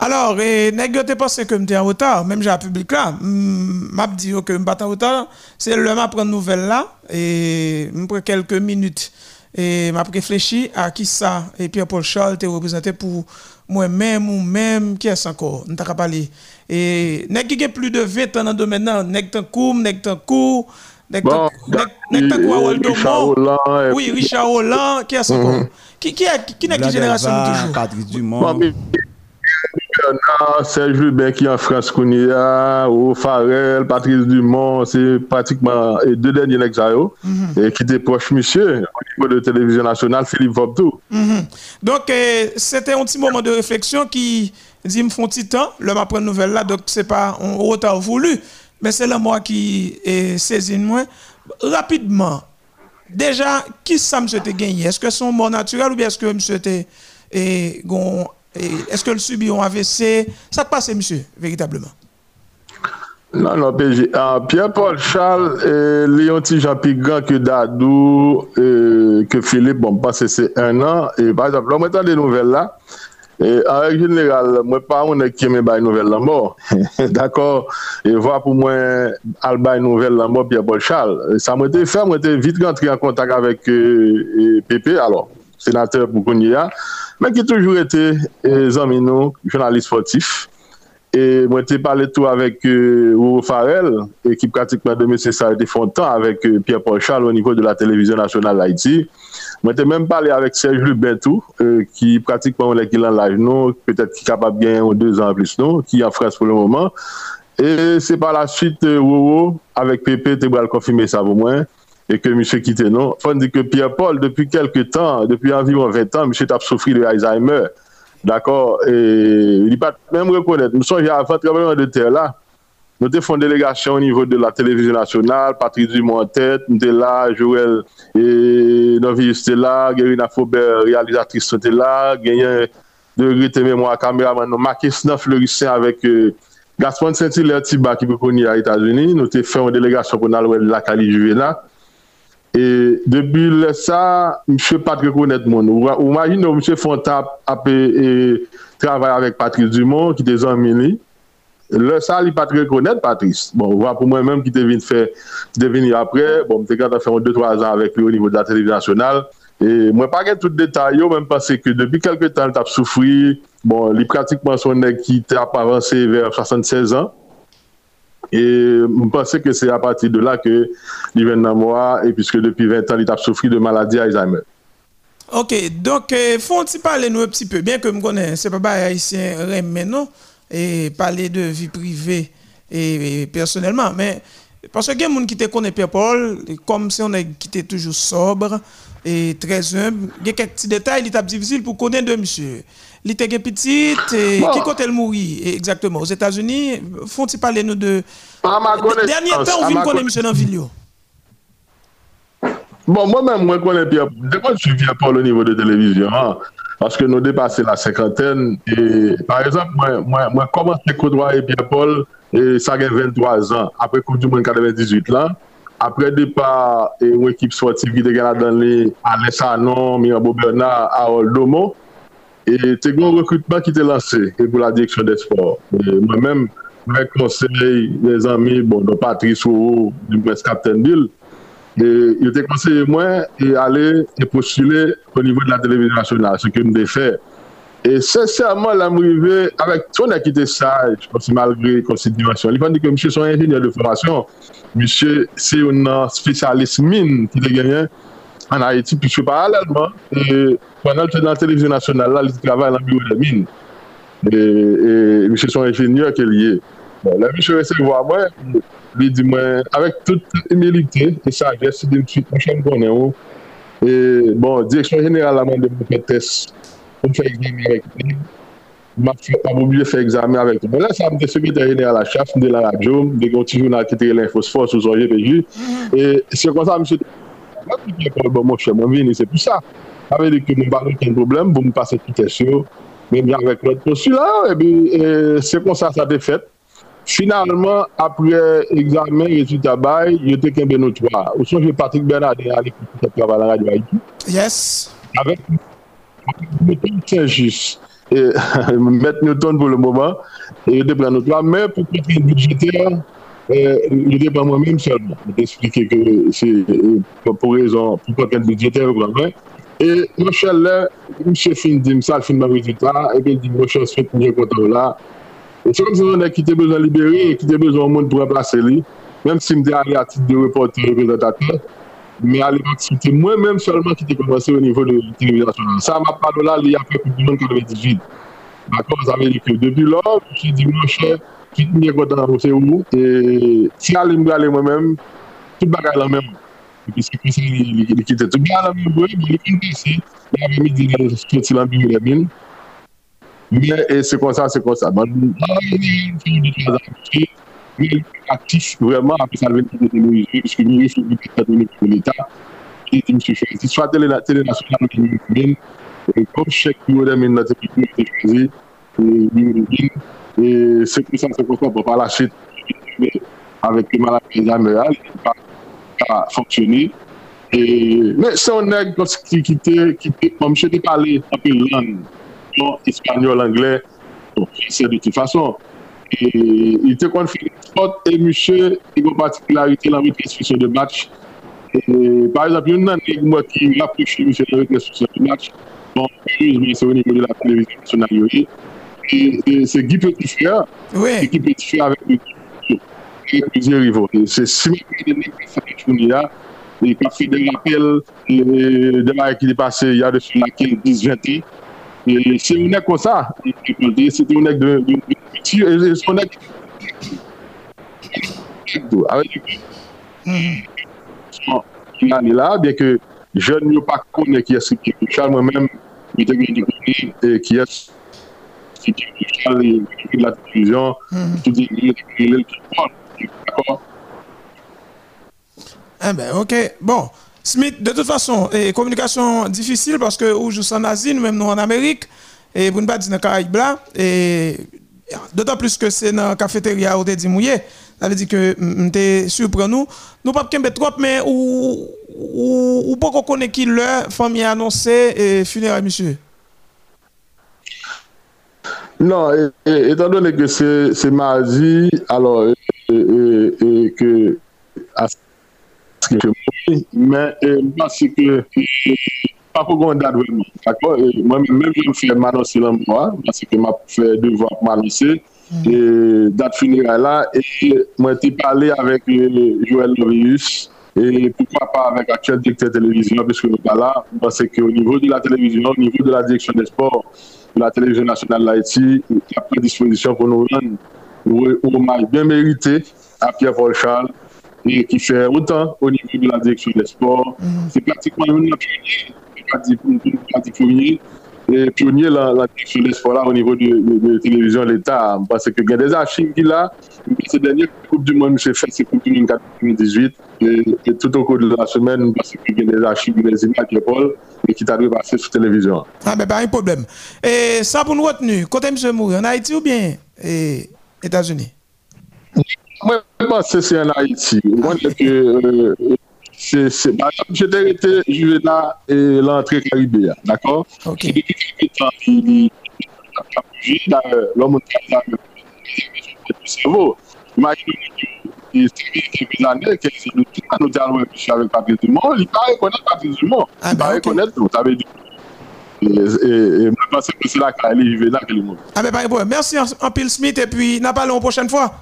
E: Alors, nèk yo te pase ke mte an wotan, menm jè a publik la, map di yo ke mbat an wotan, se lèm ap pren nouvel la, e mpre kelke minute, e map reflechi a ki sa, e Pierre-Paul Charles te reprezentè pou moi-même ou même qui est encore nous t'a parlé et nèg qui a plus de 20 ans dans domaine là nèg tan court nèg tan court nèg tan nèg tan quoi Waldo oui Richard Holland qui est encore mhm. qui qui qui n'est qui génération toujours
C: Patrice Dumont
F: Serge Lubin qui est en France, Kounia, ou Farel, Patrice Dumont, c'est pratiquement les deux derniers mhm. et qui étaient proches, monsieur, au niveau de télévision nationale, Philippe Vobtou.
E: Mhm. Donc, euh, c'était un petit moment de réflexion qui dit, me font petit temps, le m'apprend nouvelle là, donc c'est pas un retard voulu, mais c'est là moi qui ai saisi moi. Rapidement, déjà, qui ça me souhaitait gagner Est-ce que c'est mort naturel ou bien est-ce que me souhaitait et est-ce que le subit un AVC Ça te passe, monsieur, véritablement?
F: Non, non, PG. Ah, Pierre-Paul Charles, et Léon Jean grand que Dadou, que Philippe, bon, passé c'est un an. Et par exemple, on entend des nouvelles là. Et en règle générale, moi, pas on est qui aime les nouvelles là mort. D'accord? Et voir pour moi, Alba nouvelle là mort, Pierre-Paul Charles. Ça m'a été fait, moi, été vite rentré en contact avec euh, Pépé, alors, sénateur pour Kounia mais qui toujours été amis nous, journaliste sportif. Et moi, j'ai parlé tout avec euh, Farel, et qui pratiquement de M. Sarité Fontan, avec euh, Pierre-Paul Charles au niveau de la télévision nationale d'Haïti. Moi, j'ai même parlé avec Serge Lubentou, euh, qui pratiquement est qui l'âge nous, peut-être qui est capable de gagner deux ans plus nous, qui est en France pour le moment. Et c'est par la suite, euh, avec Pépé, tu vas confirmer ça pour moi et que monsieur quitté non. Tandis que Pierre-Paul, depuis quelques temps, depuis environ 20 ans, monsieur a souffert de Alzheimer. D'accord Et il pas même reconnaître. Nous sommes avant travailler de terre là. Nous avons fait une délégation au niveau de la télévision nationale, Patrick Dumont en tête, nous étions là, Joël et Novi était là, Guérina Faubert, réalisatrice, était là, Gagné de Grité Mémoire, caméraman, nous marqué Snuff Fleurissin avec euh, Gaspard Saint-Hilaire Tiba qui peut connaître aux États-Unis. Nous avons fait une délégation pour nous la Cali Juvena. E debi lè sa, msè Patrick konet moun. Ou imagine ou msè Fontap apè e, e, travay avèk Patrice Dumont ki te zan meni. Lè sa li Patrick konet Patrice. Bon, ou apou mwen mèm ki te vin fè, ki te vin apre, bon mte kanta fè moun 2-3 an avèk li ou nivou da televizyon nasyonal. E mwen pa gen tout detay yo, mwen pase ke debi kelke tan tap soufri, bon, li pratikman son nek ki te ap avanse ver 76 an. Et je pense que c'est à partir de là que l'événement moi, et puisque depuis 20 ans, il a souffert de maladie Alzheimer.
E: Ok, donc, il faut parler nous un petit peu, bien que je connais, c'est pas haïtien, mais non, et parler de vie privée et, personnellement, mais parce que y gens qui te connaissent Pierre-Paul, comme si on qui toujours sobre et très humble, il y a quelques petits détails, il est difficile pour connaître de monsieur. Il était petit, qui côté le mourir exactement aux États-Unis Font-ils parler nous de. Dernier temps, on vient connaître monsieur dans Vilio.
F: Bon, moi-même, moi, je connais Pierre. Quoi je viens pas au niveau de télévision hein? Parce que nous dépassons la cinquantaine. Et, par exemple, moi, moi, moi commencé à côtoyer Pierre-Paul, et ça a 23 ans, après Coupe du Monde 98 là. Après départ, et une équipe sportive qui était dans les Alain Sanon, Mirabo Bernard, Harold Domo. E te goun rekrutman ki te lase e pou la direksyon de sport. E mwen men, mwen konsey les ami, bon, do Patrice Ouro, di mwen skapten dil, e yo te konsey mwen e ale e postule o nivou de la televizyon nasyonal, se ke mwen de fè. E sensèrman la mwen rive, avèk ton akite sa, jponsi malgré konsidivasyon, li kon di ke mwen son ingenier de formasyon, mwen se yon spesyalist min ki te genyen, an Haiti, piske paralèlman, pwennan te nan televizyon nasyonal la, li te travay lan biyo de min, E mi se son enjeneur ke liye. Bon, La mi se resevo a mwen, li di mwen, avèk tout emilite, e sa agres, di msou, mwen chan konen ou, e bon, direksyon jeneral la mwen de mwen petes, mwen fè examen avèk mwen, mwen fè pa mou bie fè examen avèk mwen. Mwen la sa mwen de sekretè jeneral la chaf, mwen de la radyo, mwen de gonti jounal ki te lè infosfor ou zonje peji, e se kon sa mwen se... bon mò chè mè vini, se pou sa. Avè di ki mè balou ken problem, pou mè pase tout esyo, mè mè avèk lòt posu la, e bi se kon sa sa te fèt. Finalman, apre examen, yesu tabay, yote. Ou Patrick a te la radyo a yi.
E: Yes.
F: Avèk Newton Saint-Just Met Newton pou le mouman yote plan nou Men pou Le débat moi-même seulement, d'expliquer que c'est pour raison, pour contrainte budgétaire ou problème. Et mon cher là, monsieur fin dit ça, fin m'a résultat, et puis il dit mon cher souhaite mieux contre là. Et c'est comme si on a quitté besoin libérer, quitté besoin au monde pour remplacer lui, même si me allé à titre de reporter représentateur, mais à l'époque, c'était moi-même seulement qui était commencé au niveau de télévision nationale. Ça m'a parlé là, il y a après Coupe du Monde 98. D'accord, vous avez dit que depuis lors, j'ai dit mon cher, ki mwenye kontan ou se ou, si ale mbe ale mwen men, tout bagay la men. Piske pise li kite tout bagay la men, mwenye mwenye mwenye si, la mwenye mwenye soti lan mwenye mwenye, mwenye se konsan se konsan. Mwenye mwenye mwenye, mwenye aktif vreman apes alven ki dete mwenye, piske mwenye sou mwenye kate mwenye pou l'Etat, ki dete mwenye chouzi. Swa tele nasyonal mwenye mwenye, kom chek mwenye mwenye nate mwenye mwenye chouzi, mwenye mwenye mwenye, et c'est plus simple pour par la suite, avec le maladie amiral, pas fonctionné. E, Mais c'est un nègre qui était, comme je bon, t'ai parlé, un peu langue, non espagnol, anglais, bon, français de toute façon. Et il te confie forte et monsieur, il y a particularité dans votre discussion de match. Et, par exemple, il y a un nègre qui rapproche monsieur de votre discussion de match. Bon, curieusement, c'est au niveau de la télévision nationale. E, c'est Guy Petitfia. Oui. C'est Guy Petitfia avec plusieurs rivaux. C'est Simon qui a fait des rappels de la qui est passé il y a de cela 15-20 ans. Et c'est une comme ça. C'était une de culture. C'est une de Avec l'année là, bien que je ne pas connais qui est ce qui est Charles, moi-même, je te dis qui est Charles de la télévision, tout est d'accord.
E: Eh ben, ok. Bon. Smith, de toute façon, et communication difficile parce que où je suis en Asie, nous même nous en Amérique, et vous ne pas dire dans Caraïbes là, et d'autant plus que c'est dans la cafétéria où dit mouillé. Ça veut dire que m'était surpris nous. Nous pas qu'un trop, mais ou ou, ou pas qu'on connaît qui leur famille a annoncé et funérailles, monsieur.
F: Non, e, e, etan donè ke se mardi, alò, e, e ke aske ke mouni, men basi ke pa pou kon dat wèman, d'akò? Mwen mè mè mè fè manonsi lan mwa, basi ke mè fè devwa manonsi, mm. dat finira la, e mwen te pale avèk Joël Novius, et pourquoi pas avec l'actuel directeur de télévision, parce que nous pas là, parce qu'au niveau de la télévision, au niveau de la direction des sports, la télévision nationale d'Haïti, il y a pris disposition pour nous rendre un hommage bien mérité à Pierre Charles, et qui fait autant au niveau de la direction des sports. Mm. C'est pratiquement une pratique et pionnier la, la direction des sports là au niveau de, de, de télévision l'État. Parce qu'il y a des archives qui là, ces dernières Coupe du Monde, j'ai fait, c'est Coupe du Monde 2018. Et, et, tout au cours de la semaine, parce qu'il y a des archives, des images qui Paul, et qui t'a passer sur télévision.
E: Ah, ben, pas un problème. Et ça pour nous retenir, côté M. Mourir, en Haïti ou bien États-Unis?
F: Moi, je pense que c'est en Haïti. Moi, je que. C'est, par exemple, été juvénal et l'entrée caribéenne, d'accord?
E: Ok.
F: L'homme cerveau. Années, années, nous avec Patrice Dumont, il ne pas reconnaître Patrice Dumont. Il ne pas reconnaître nous. Ça veut dire et, je pense que c'est là qu'il est là qu'il est
E: Ah, pas de Merci Smith et puis n'a pas prochaine fois.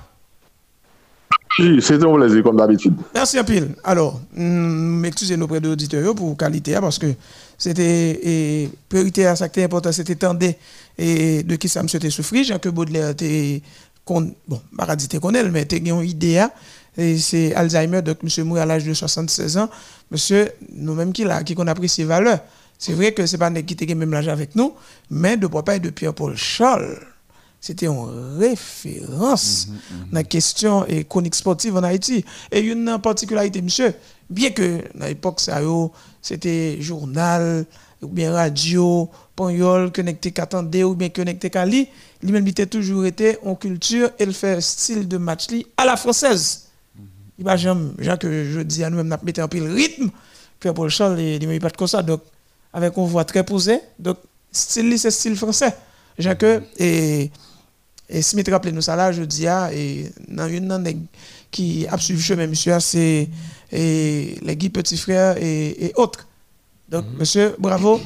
F: Oui, c'est un plaisir comme d'habitude.
E: Merci un pile. Alors, mm, excusez-nous près de l'auditorio pour qualité hein, parce que c'était priorité à ça qui important, c'était tendre et de qui ça me souhaitait souffrir. Jean que Baudelaire était bon, Paradis te connaît, mais tu une idée hein. c'est Alzheimer, donc monsieur mourit à l'âge de 76 ans. Monsieur, nous-mêmes qui l'a, qui qu'on apprécie ses valeurs. C'est vrai que c'est pas qui était même l'âge avec nous, mais de papa et de Pierre-Paul Charles, c'était une référence mhm, mhm. dans la question et chronique sportive en Haïti. Et une particularité, monsieur, bien que dans l'époque, c'était journal, ou bien radio, ponyol, connecté qu'attendait, ou bien connecté qu'à lui-même, il a toujours été en culture et le fait style de match à la française. Il va jamais, que je dis à nous-mêmes, mettre un peu le rythme, Pierre-Paul Charles, il ne pas comme ça. Donc, avec une voix très posée. Donc, style, c'est style français. J'ai que, et, et Smith rappelez nous ça là, je dis, ah, et dans une qui a suivi chemin, monsieur, c'est les Guy Petit Frère et, autres. Donc, mhm. monsieur, bravo.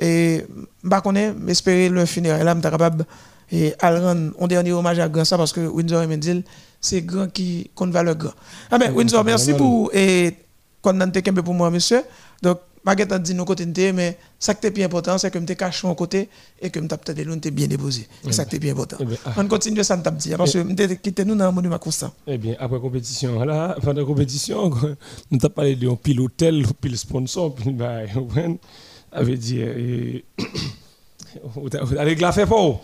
E: Et, je connais, espérer le funéraire là, capable et rendre un dernier hommage à grand ça parce que Windsor et Mendil, c'est grand qui compte valeur grand. Ah ben, Windsor, merci pour, et, qu'on a pour moi, monsieur. Donc, Baguette a dit nous côté mais ça qui est plus important c'est que me caché mon côté et que me peut-être de bien déposé. C'est ça qui est bien important. Eh ah. On continue ça me dit parce que me quitté nous dans un monument constant.
B: Eh bien après compétition là pendant la compétition nous t'a parlé de pile hôtel, pile sponsor, pile bail, avait dit et avec la fait pas.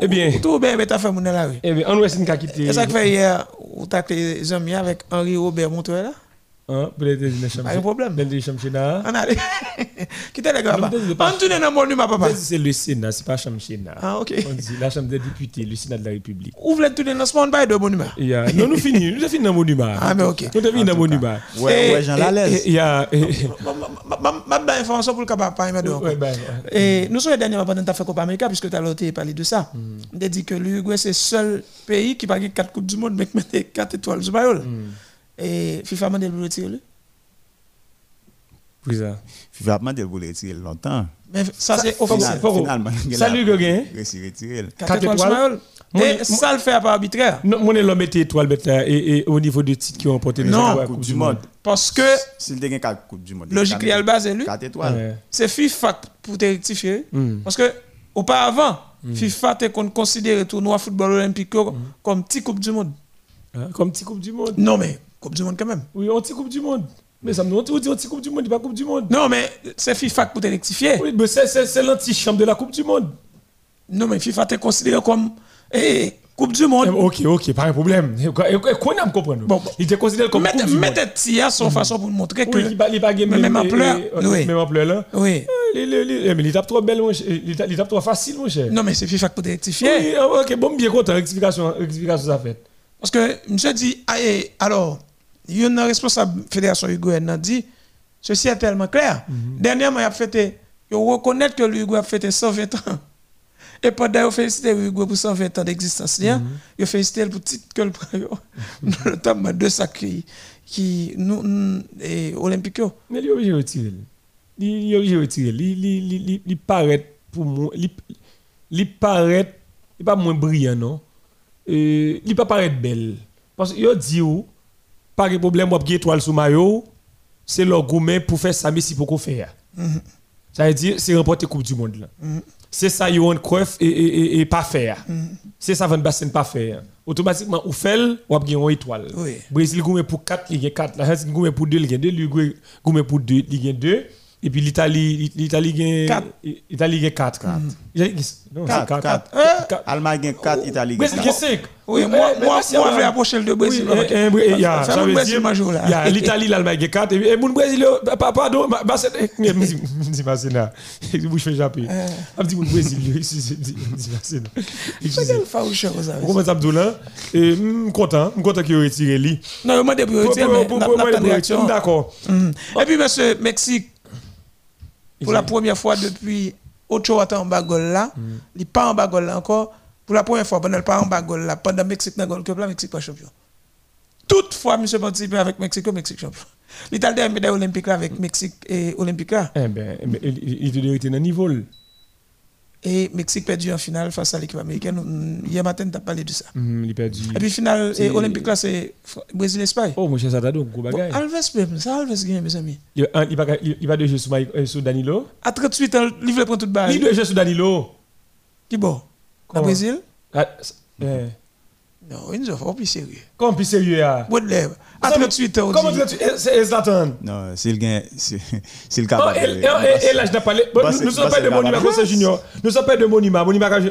B: Eh bien,
E: tout bien mais t'as fait mon là.
B: Eh bien on va essayer de quitter.
E: Et ça que fait hier ou t'as tes amis avec Henri Robert Montoya là?
B: Hein,
E: pas de problème.
B: Belle Chamchina.
E: On allait. Quittez les gars. On tourne dans le monument, papa.
B: C'est le Sénat, c'est pas Chamchina.
E: Ah, ok.
B: On dit la Chambre des députés, le Sénat de la République.
E: Où voulez tourner dans ce monde de monument
B: yeah. Non, nous finissons. Nous avons fini dans le monument.
E: Ah, mais ok.
B: Nous avons fini dans le monument.
C: Ouais, ouais, Jean Lalaise.
B: Il y a.
E: Ma bonne information pour le capable pas aimer Et nous sommes les derniers pendant que tu fait Copa América, puisque tu as parlé de ça. On a dit que l'Uruguay, c'est le seul pays qui n'a pas 4 Coupes du Monde, mais qui met 4 étoiles du Bayol. Et FIFA m'a dit de le retirer.
C: Oui, ça? FIFA a demandé pour le retirer longtemps.
E: Mais ça, c'est officiel.
B: Finalement, Salut, Gagné.
C: Retiré.
E: 4 étoiles. Et ça le fait pas arbitraire.
B: Non, mon l'homme était étoile et, au niveau de titres qui ont porté
E: non, Coupe du Monde. Parce que.
C: S'il dégaine 4 Coupes du Monde.
E: Logique, il base lui.
C: 4 étoiles.
E: C'est FIFA pour te rectifier. Hmm. Parce que, auparavant, hmm. FIFA te considéré le tournoi football olympique comme petit Coupe du Monde.
B: Ah, comme petit Coupe du Monde
E: Non, mais Coupe du Monde quand même.
B: Oui, petit Coupe du Monde. Mais ça me dit, on Coupe du Monde, pas Coupe du Monde.
E: Non, mais c'est FIFA pour te rectifier.
B: Oui, mais c'est l'antichambre de la Coupe du Monde.
E: Non, mais FIFA te considéré comme eh, Coupe du Monde.
B: Ok, ok, pas un problème. Qu'on a comprendre. Bon, il te considéré comme Coupe du Monde.
E: Mettez Tia son mm. façon pour montrer que.
B: Oui, il pas
E: même ampleur.
B: Même ampleur là.
E: Oui.
B: Eh, mais il tape trop belle, il tape trop facile, mon cher.
E: Non, mais c'est FIFA pour te rectifier.
B: Oui, ah, ok, bon, bien content, explication, explication ça fait.
E: Parce que, monsieur dit, eh, alors, il y a un responsable de la Fédération Uruguayenne qui dit, Ceci est tellement clair. Mhm. Dernièrement, il a fêté, il reconnaît que l'Uruguay a fêté 120 ans. Et pendant qu'il félicité l'Uruguay pour 120 ans d'existence, il a félicité pour titre que le prend, notamment de ça qui, qui nous, et olympique.
B: Mais il est obligé de retirer. Il est obligé de retirer. Il paraît pour moi, il paraît, il pas moins brillant, non? Il pas paraître belle. Parce qu'il dit, pas de problème, y a étoile sous maillot c'est leur gourmet pour faire ça, mais si pour faire. Mm Ça veut dire, c'est remporter Coupe du Monde. Mm C'est ça, ont Cruyff et, et, et, pas faire. Mm C'est ça, Van Basten pas faire. Automatiquement, ou fait, ou a une étoile.
E: Oui.
B: Brésil gourmet pour 4, il y a 4. La France gourmet pour 2, il y a 2. L'Uruguay gourmet pour 2, il y a 2. Et puis l'Italie, l'Italie gagne 4. L'Italie gagne 4.
C: 4. 4. 4. Allemagne gagne 4, Italie gagne 4.
B: Brésil gagne 5.
E: Oui, moi, moi, moi, je vais approcher le Brésil.
B: Oui, ça veut dire, l'Italie, l'Allemagne gagne 4. Et mon Brésil, pardon, je dis ça. Je fais japper. Je dis mon Brésil, je dis pas ça.
E: C'est quel faouche, ça.
B: Comment ça, Abdoula? Et je suis content, je suis content qu'il ait retiré lui.
E: Non, je retiré, mais
B: D'accord.
E: Et puis, monsieur, Mexique, pour la première fois depuis Ochoa en bagol là, mm. il n'est pas en bagol là encore, pour la première fois, pendant le pas en bas là, pendant Mexique dans Gold Cup, là, Mexique pas champion. Toutefois, monsieur participé avec Mexique, Mexique champion. L'Italie a médaille olympique avec Mexique et olympique là.
B: Eh ben, eh ben il était dans le niveau.
E: Et Mexique perdu en finale face à l'équipe américaine. Hier matin, tu as parlé de ça.
B: Mm, il perdu.
E: Et puis finale et olympique là, c'est Brésil-Espagne.
B: Oh, mon cher, donné gros
E: bagage. Alves, ça Alves gagne, mes amis.
B: Il, va, il, va de jouer sur, euh, sur Danilo.
E: À 38 ans, il veut prendre toute balle.
B: Il doit jouer sur Danilo.
E: Qui bon? Au Brésil?
B: Ah, eh.
E: Non, il nous a fait plus sérieux.
B: Comment plus sérieux?
E: Baudelaire. À 38 ans,
B: Comment 38 C'est Zlatan.
C: Non, c'est le gain. C'est le
B: cas. Et là, je n'ai pas parlé. Nous ne sommes pas de Monima Conseil Junior. Nous ne sommes pas de Monima. Monima, il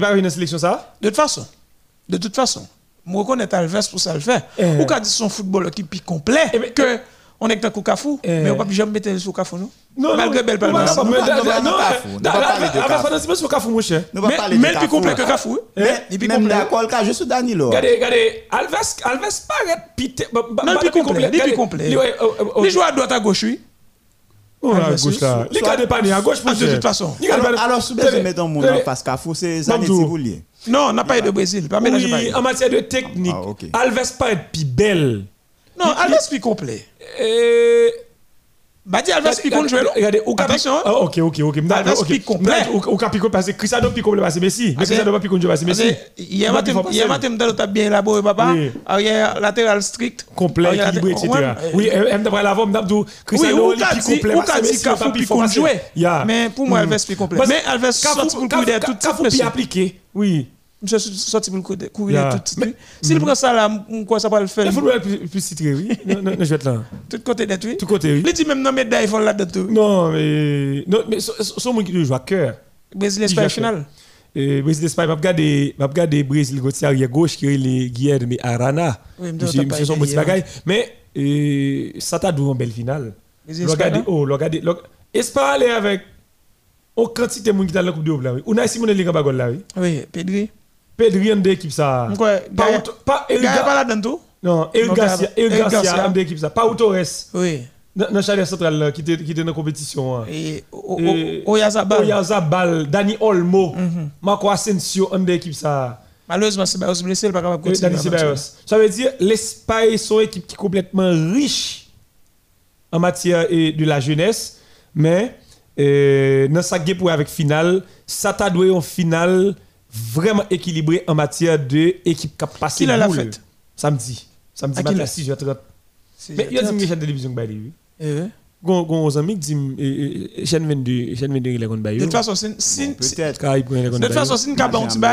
B: va venir dans la sélection, ça?
E: De toute façon. De toute façon. Je reconnais Alves pour ça le faire. Ou qu'a dit son football qui est complet. Que on est dans Kafou, mais on ne peut pas jamais mettre sur Kafou, non?
B: Non,
E: malgré belle parole.
C: Non, non, non,
B: non, Kafou, mon cher.
E: Mais plus complet que Kafou.
C: Même d'accord, je suis Danilo.
B: Regardez, regardez, Alves, Alves paraît pité.
E: Non, plus complet, plus complet. Il joue à droite à gauche, oui.
B: Oh, à gauche là. Il a pas à gauche
E: de toute façon.
C: Alors, si vous mettez mon nom face Kafou, c'est Zanetti Boulier.
E: Non, on n'a pas eu de Brésil.
B: Oui, en matière de technique, Alves paraît plus belle.
E: Non, Alves plus complet.
B: Euh,
E: bah dis Alves contre jouer.
B: Regardez,
E: au Attention.
B: Ah, OK, OK, OK.
E: Alves pique complet.
B: Au cap pique parce que Cristiano pique complet que Messi. Mais Cristiano pas pique contre parce que Messi.
E: Hier matin, hier matin dans t'as bien élaboré papa. Arrière latéral strict,
B: complet, équilibré etc. Oui, même d'après la voix m'dou Cristiano pique complet
E: que Messi pas pique contre jouer? Mais pour moi Alves pique complet. Mais Alves sorti pour courir tout
B: tout pique appliqué. Oui.
E: Je suis sorti pour le courir tout suite. S'il prend ça là, quoi ça va le faire?
B: Il le plus titré, oui. Non, je vais être là.
E: Tout côté d'être, oui.
B: Tout côté, oui.
E: Il dit même non, mais il faut là-dedans.
B: Non, mais. Non, mais son monde qui joue à cœur.
E: Brésil, Espagne, final.
B: Brésil, Espagne, je vais regarder Brésil, côté arrière gauche, qui est les Guilherme Arana. Oui, mais son petit. Mais ça t'a donné une belle finale. Regardez, oh, regardez. Espagne avec. Au quantité de monde qui est dans la Coupe de là, oui? On a Simone Liga Bagol là, oui?
E: Oui, Pedri.
B: Pedri en d'équipe ça.
E: Pas là-dedans tout
B: Non, Garcia, Garcia en d'équipe ça. Pas Torres.
E: Oui.
B: Dans Chalet Central qui était qui était dans compétition.
E: Hein. Oyazabal.
B: Oyazabal, Dani Olmo, mhm. Marco Asensio en d'équipe ça.
E: Malheureusement, c'est pas blessé, il pas capable de continuer.
B: Ça veut dire l'Espagne sont une équipe qui est complètement riche en matière de la jeunesse, mais dans sa guerre pour avec finale, ça t'a doué en finale vraiment équilibré en matière de équipe qui a passé
E: la fête
B: Samedi. Samedi matin à 6h30. Mais il y a une chaîne de télévision qui oui. Gon gon amis dit chaîne 22 chaîne 22 il est contre
E: De toute façon c'est
C: peut-être.
E: De toute façon c'est une cap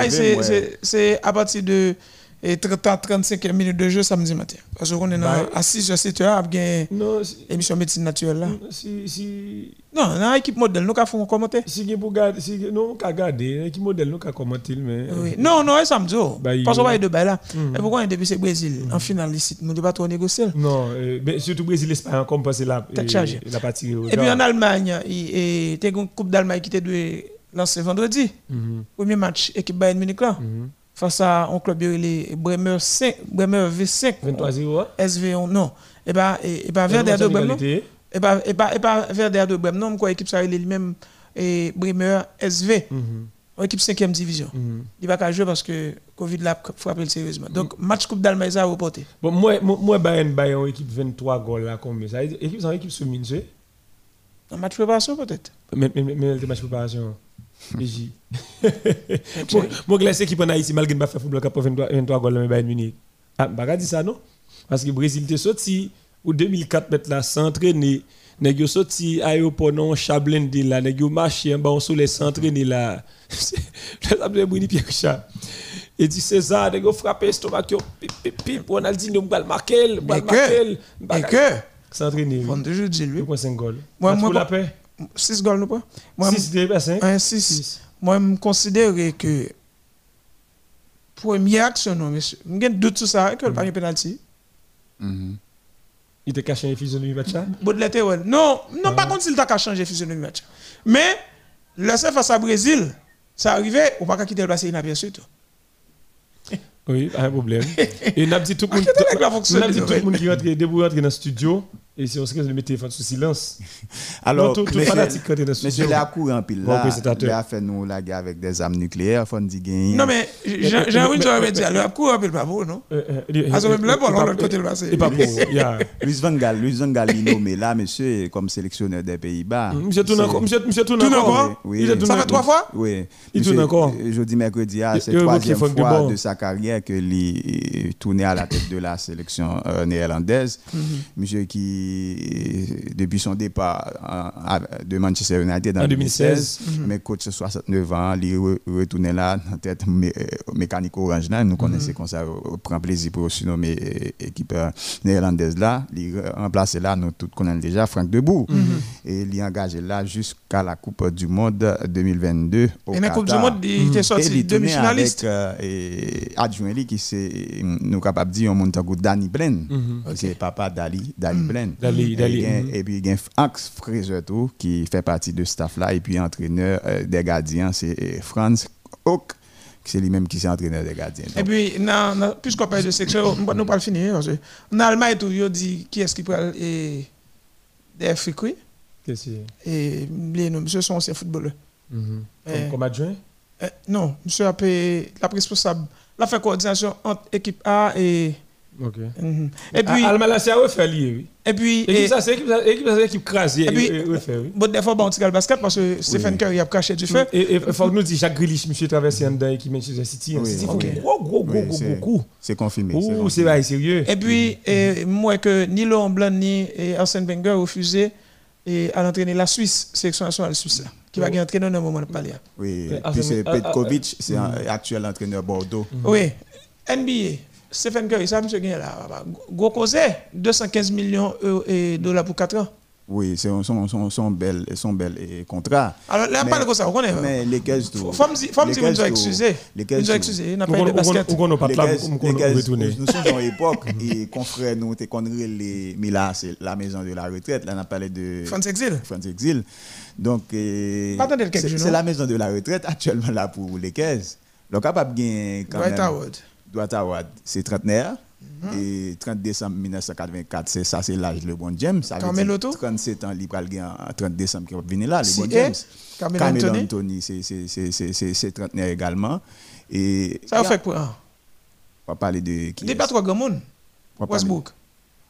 E: c'est c'est à partir de et 30 35 minutes de jeu samedi matin. Parce qu'on est bah, à 6 h 7 h avec une émission médecine naturelle là.
B: Si, si...
E: Non, dans l'équipe modèle, nous avons commenter.
B: Si vous pour garder, si nous garder, l'équipe modèle, nous avons commenter. Mais...
E: Oui. Non, non, ça me dit. Bah, Parce qu'on va y deux là. Mm. Et pourquoi on est depuis le Brésil En finale, ici, nous ne devons pas trop négocier.
B: Non, mais surtout Brésil, l'Espagne, comme que là, la partie.
E: Et puis en Allemagne, il y a une Coupe d'Allemagne qui était lancée vendredi. Mm-hmm. Premier match, équipe Bayern Munich là. Face à un club les Bremer 5 Bremer V5
B: 23-0
E: SV non. Et pas et pas Werder de Bremen et pas et pas et pas Werder de Bremen non. Quoi équipe ça il est même et Bremer SV mm équipe 5e division. -hmm. il va pas jouer parce que Covid l'a frappé sérieusement. Donc -hmm. match Coupe d'Allemagne ça reporté
B: bon moi moi Bayern Bayern équipe 23 goals là combien ça. Équipe c'est équipe sous mine
E: un match préparation peut-être.
B: Mais mais mais match préparation PJ. Moi, glacé qui prend ici, malgré que je fais football 23, 23 goals, mais Bayern Munich. Ah, pas dit ça, non? Parce que le Brésil est sorti, ou 2004, mettre là, s'entraîner. Nèg yo sorti aéroport non Chablin de là, nèg yo marché en bas on soleil s'entraîner là. Ça me Pierre Richard. Et dit César, nèg yo frappé estomac yo pip pip pip, Ronaldinho m'gal marquer, m'gal marquer.
E: Et que?
B: S'entraîner.
E: On toujours dit lui.
B: 2.5 goals.
E: Moi moi la paix. 6 goals, non pas?
B: 6
E: de 6. Moi, je considère que première action, non, monsieur. Je doute sur ça, que pas de penalty.
B: Il t'a caché la physionomie match
E: Baudelaire, ouais. Non, non, pas contre s'il t'a changé la physionomie match. Mais, le face à Brésil, ça arrivait, on pas quitter le passé inaperçu.
B: Oui, pas un problème. Et n'a dit tout le monde, n'a dit tout le monde qui rentre, dans le studio, Et si on se met téléphone sous silence.
C: Alors, tout, tout fanatique quand il Monsieur
B: la
C: cour en pile là, il a fait nous la guerre avec des armes nucléaires, faut dire gagner.
E: Non mais j'ai envie de dire le cour en pile pas beau non? Parce que même là bon l'autre côté le passé.
B: C'est pas beau.
C: Luis van Gaal, Luis van Gaal est nommé là monsieur comme sélectionneur des Pays-Bas.
B: Mm, monsieur tourne encore, monsieur monsieur tourne encore.
E: Oui. Ça fait trois fois?
C: Oui.
B: Il tourne encore.
C: Jeudi mercredi c'est la troisième fois de sa carrière que il tournait à la tête de la sélection euh, néerlandaise. Mm-hmm. Monsieur qui depuis son départ de Manchester United en, 2016, mhm. mais coach 69 ans, il retourné là, en tête euh, mécanique orange là, nous mhm. connaissons comme ça, prend plaisir pour aussi nommer euh, équipe euh, néerlandaise là, il remplacé là, nous tous connaissons déjà Franck Debout, mhm. et il est engagé là jusqu'à la Coupe du Monde 2022 au
E: Et la Coupe du Monde, il était sorti demi-finaliste.
C: Avec adjoint qui c'est, nous capable de dire, on monte un Danny Blaine, c'est papa Dali, Dali Blaine.
B: Dali.
C: Et puis, il y a Axe Fraser qui fait partie de ce staff-là. Et puis, entraîneur euh, des gardiens, c'est euh, Franz Hock, c'est lui-même qui est entraîneur des gardiens.
E: Et puis, puisqu'on parle de section, nous ne pas le finir. En Allemagne, il dit qui est-ce qui parle des Africains.
B: Qu'est-ce que
E: c'est? Et les noms, monsieur sont anciens footballeurs.
B: Mm Comme adjoint?
E: Non, monsieur la responsable. La fait coordination entre équipe A et.
B: Ok. Mhm. Et puis. Allemagne, c'est à refaire, oui.
E: Et puis.
B: Et ça, c'est l'équipe crasée.
E: Et puis. Bon, des fois, on tire le basket parce que Stephen Curry a caché du feu.
B: Et il faut nous dire, Jacques Grealish, monsieur, traversé en dedans qui Manchester City. City, gros, gros, gros, gros, gros
C: C'est confirmé.
B: Ouh, c'est vrai, sérieux.
E: Et puis, moi, que ni Laurent Blanc ni Arsène Wenger refusé à l'entraîner la Suisse, sélection nationale suisse là qui va entraîner dans un moment de parler.
C: Oui, puis c'est Petkovic, c'est actuel entraîneur Bordeaux.
E: Oui, NBA. Stephen Curry, ça, monsieur Gagné là, gros causé, 215 millions de dollars pour 4 ans.
C: Oui, c'est son, son, son, bel, son bel contrat.
E: Alors, là, on parle de ça, on connaît.
C: Mais les caisses tout.
E: Me dire, nous excuser. Les caisses nous excuser, n'a pas de basket.
B: Nous sommes pas là, nous sommes
C: Nous sommes en époque, et confrère nous, t'es qu'on les, mais là, c'est la maison de la retraite. Là, on a parlé de.
E: France Exil.
C: France Exil. Donc, c'est la maison de la retraite actuellement là pour les caisses. Donc, capable de quand même. Dwight Howard, c'est trentenaire. Mhm. Et 30 décembre 1984, c'est ça, c'est l'âge le bon James. Ça
E: dire
C: 37 ans, il va en 30 décembre qui va venir là, le bon James. Carmelo Anthony, c'est trentenaire également. Et
E: ça fait quoi?
C: On va parler de
E: qui pas trois grands Westbrook?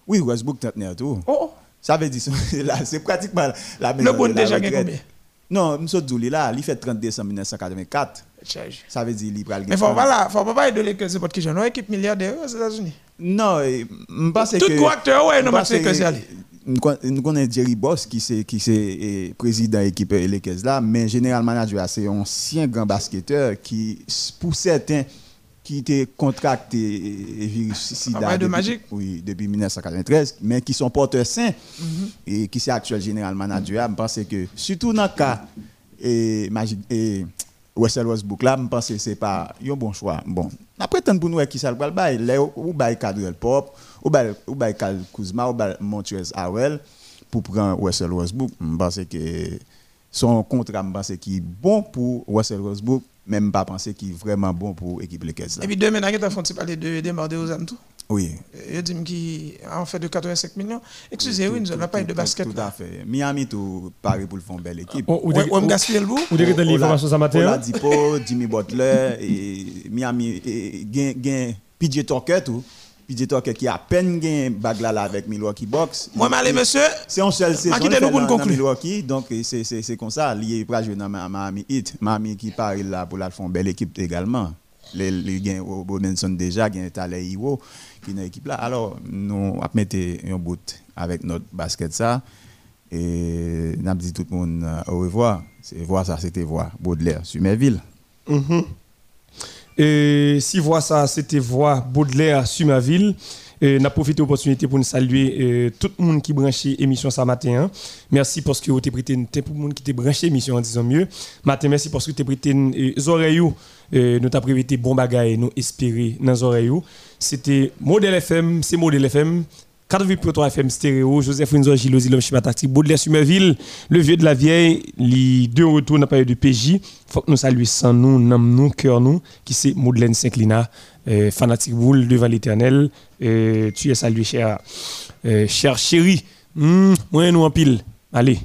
C: Oui, Westbrook trentenaire tout.
E: Oh, oh.
C: Ça veut dire, c'est pratiquement la même
E: Le bon déjà combien?
C: Non, M. Douli là, il fait 30 décembre 1984. Ça veut dire qu'il
E: Mais faut pas faut pas parler de l'équipe c'est qui une équipe milliardaire aux États-Unis.
C: Non, je pense que
E: tout acteur ouais non match que
C: nous connaissons Jerry Boss qui c'est qui c'est président de l'équipe Lakers là mais général manager c'est un ancien grand basketteur qui pour certains qui était contracté virus
E: sida de magique
C: oui depuis 1993 mais qui sont porteurs sains mm-hmm. et qui c'est actuel général manager je pense que surtout dans le cas et magique et Russell Westbrook là, je pense que ce n'est pas un bon choix. Bon, après, tant pour nous, qui ça le bail, ou bail Cadrel Pop, ou bail ou bail Kuzma, ou bail Montrez Harrell pour prendre Russell Westbrook. Je pense que son contrat, je pense qu'il est bon pour Russell Westbrook, même pas penser qu'il est vraiment bon pour l'équipe Lakers.
E: Et puis demain, tu as parler de démarrer aux Amtou
C: oui.
E: Il dit qu'il a fait de 85 millions. Excusez-moi, oui, nous n'avons pas de basket.
C: Tout à fait. Miami, tout pareil pour le fond belle équipe.
E: Ou on gaspille le bout.
B: Ou avez l'information ce matin
C: Oladipo, Jimmy Butler, et Miami, gain PJ Tucker, tout. PJ Tucker qui a peine gain bague là avec Milwaukee Bucks.
E: Moi, allez, monsieur.
C: C'est un seul saison Milwaukee. Donc, c'est comme ça. Il est jouer dans Miami Heat. Miami qui parle là pour la fond belle équipe également. Les, au Bonenson déjà, gain Talé Iwo qui dans l'équipe là. Alors, nous avons mis un bout avec notre basket ça. Et avons dit tout le monde euh, au revoir. C'est voir ça, c'était voir Baudelaire sur mes villes.
B: Mm-hmm. Et si voir ça, c'était voir Baudelaire sur ma ville. Et n'a profité l'opportunité pour nous saluer euh, tout le monde qui branché l'émission ce matin. Hein. Merci parce que vous avez prêté pour le monde qui t'a branché l'émission en disant mieux. Matin, merci parce que tu as prêté les oreilles. Euh, nous t'avons prêté bon bagage nous espérer dans les oreilles. C'était Modèle FM, c'est Modèle FM. 4,3 FM stéréo, Joseph Winzo, Gilosi, l'homme schéma tactique, Baudelaire Sumerville, le vieux de la vieille, les deux retours n'a pas eu de PJ. Faut que nous saluions sans nous, nom nous, cœur nous, qui c'est Madeleine Saint-Clina, euh, fanatique boule devant l'éternel. Euh, tu es salué, cher, euh, cher chéri. Hmm, moi, nous en pile. Allez.